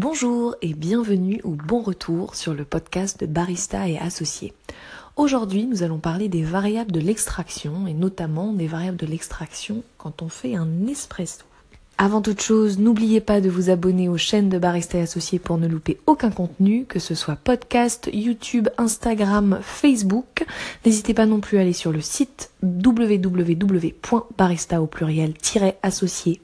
Bonjour et bienvenue ou bon retour sur le podcast de Barista et Associés. Aujourd'hui, nous allons parler des variables de l'extraction et notamment des variables de l'extraction quand on fait un espresso. Avant toute chose, n'oubliez pas de vous abonner aux chaînes de Barista et Associés pour ne louper aucun contenu, que ce soit podcast, YouTube, Instagram, Facebook. N'hésitez pas non plus à aller sur le site www.barista au pluriel-associé.com, associé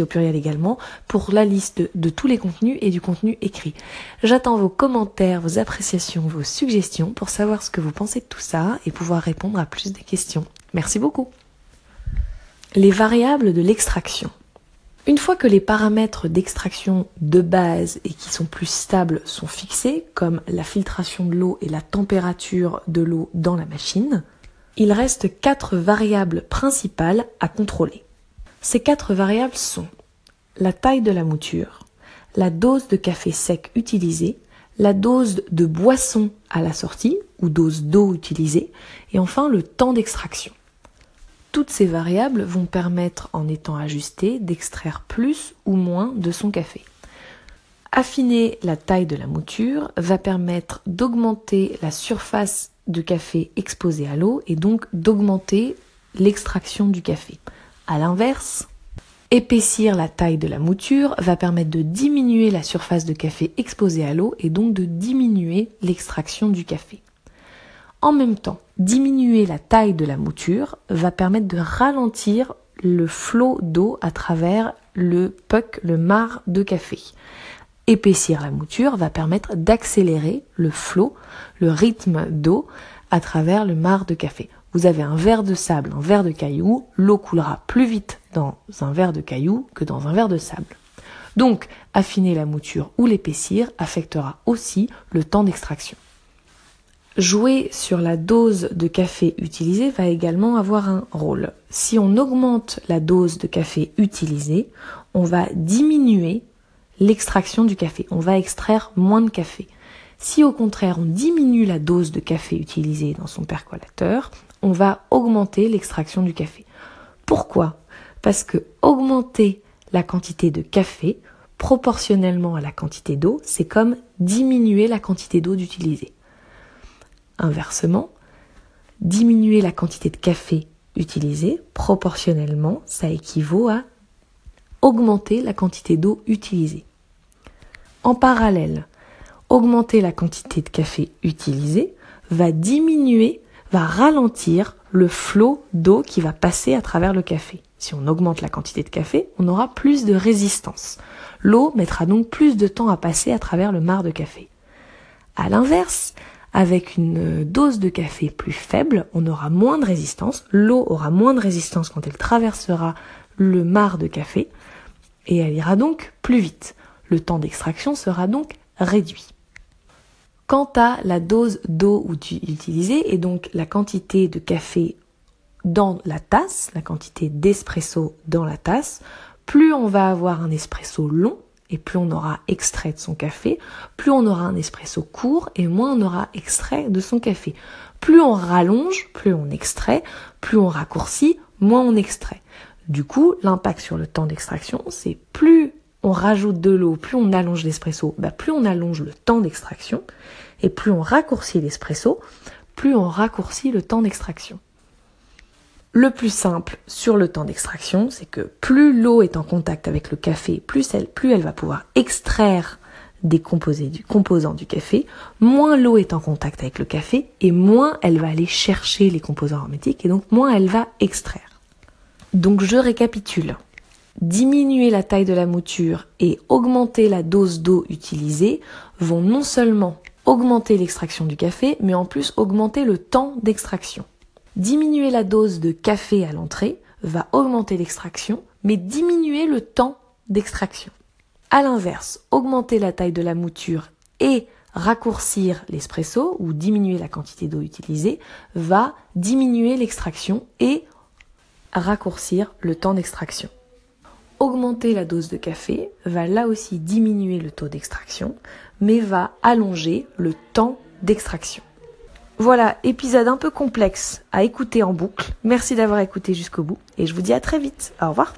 au pluriel également, pour la liste de tous les contenus et du contenu écrit. J'attends vos commentaires, vos appréciations, vos suggestions pour savoir ce que vous pensez de tout ça et pouvoir répondre à plus de questions. Merci beaucoup. Les variables de l'extraction. Une fois que les paramètres d'extraction de base et qui sont plus stables sont fixés, comme la filtration de l'eau et la température de l'eau dans la machine, il reste quatre variables principales à contrôler. Ces quatre variables sont la taille de la mouture, la dose de café sec utilisée, la dose de boisson à la sortie ou dose d'eau utilisée, et enfin le temps d'extraction. Toutes ces variables vont permettre, en étant ajustées, d'extraire plus ou moins de son café. Affiner la taille de la mouture va permettre d'augmenter la surface de café exposée à l'eau et donc d'augmenter l'extraction du café. A l'inverse, épaissir la taille de la mouture va permettre de diminuer la surface de café exposée à l'eau et donc de diminuer l'extraction du café. En même temps, diminuer la taille de la mouture va permettre de ralentir le flot d'eau à travers le puck, le marc de café. Épaissir la mouture va permettre d'accélérer le flot, le rythme d'eau à travers le marc de café. Vous avez un verre de sable, un verre de caillou, l'eau coulera plus vite dans un verre de caillou que dans un verre de sable. Donc, affiner la mouture ou l'épaissir affectera aussi le temps d'extraction. Jouer sur la dose de café utilisée va également avoir un rôle. Si on augmente la dose de café utilisée, on va diminuer l'extraction du café. On va extraire moins de café. Si au contraire on diminue la dose de café utilisée dans son percolateur, on va augmenter l'extraction du café. Pourquoi? Parce que augmenter la quantité de café proportionnellement à la quantité d'eau, c'est comme diminuer la quantité d'eau d'utiliser. Inversement, diminuer la quantité de café utilisée proportionnellement, ça équivaut à augmenter la quantité d'eau utilisée. En parallèle, augmenter la quantité de café utilisée va diminuer, va ralentir le flot d'eau qui va passer à travers le café. Si on augmente la quantité de café, on aura plus de résistance. L'eau mettra donc plus de temps à passer à travers le marc de café. À l'inverse, avec une dose de café plus faible, on aura moins de résistance, l'eau aura moins de résistance quand elle traversera le marc de café, et elle ira donc plus vite. Le temps d'extraction sera donc réduit. Quant à la dose d'eau utilisée et donc la quantité de café dans la tasse, la quantité d'espresso dans la tasse, plus on va avoir un espresso long, et plus on aura extrait de son café, plus on aura un espresso court et moins on aura extrait de son café. Plus on rallonge, plus on extrait, plus on raccourcit, moins on extrait. Du coup, l'impact sur le temps d'extraction, c'est plus on rajoute de l'eau, plus on allonge l'espresso, bah plus on allonge le temps d'extraction, et plus on raccourcit l'espresso, plus on raccourcit le temps d'extraction. Le plus simple sur le temps d'extraction, c'est que plus l'eau est en contact avec le café, plus elle, va pouvoir extraire des composés du, composants du café, moins l'eau est en contact avec le café et moins elle va aller chercher les composants aromatiques et donc moins elle va extraire. Donc je récapitule. Diminuer la taille de la mouture et augmenter la dose d'eau utilisée vont non seulement augmenter l'extraction du café, mais en plus augmenter le temps d'extraction. Diminuer la dose de café à l'entrée va augmenter l'extraction, mais diminuer le temps d'extraction. A l'inverse, augmenter la taille de la mouture et raccourcir l'espresso ou diminuer la quantité d'eau utilisée va diminuer l'extraction et raccourcir le temps d'extraction. Augmenter la dose de café va là aussi diminuer le taux d'extraction, mais va allonger le temps d'extraction. Voilà, épisode un peu complexe à écouter en boucle. Merci d'avoir écouté jusqu'au bout et je vous dis à très vite. Au revoir.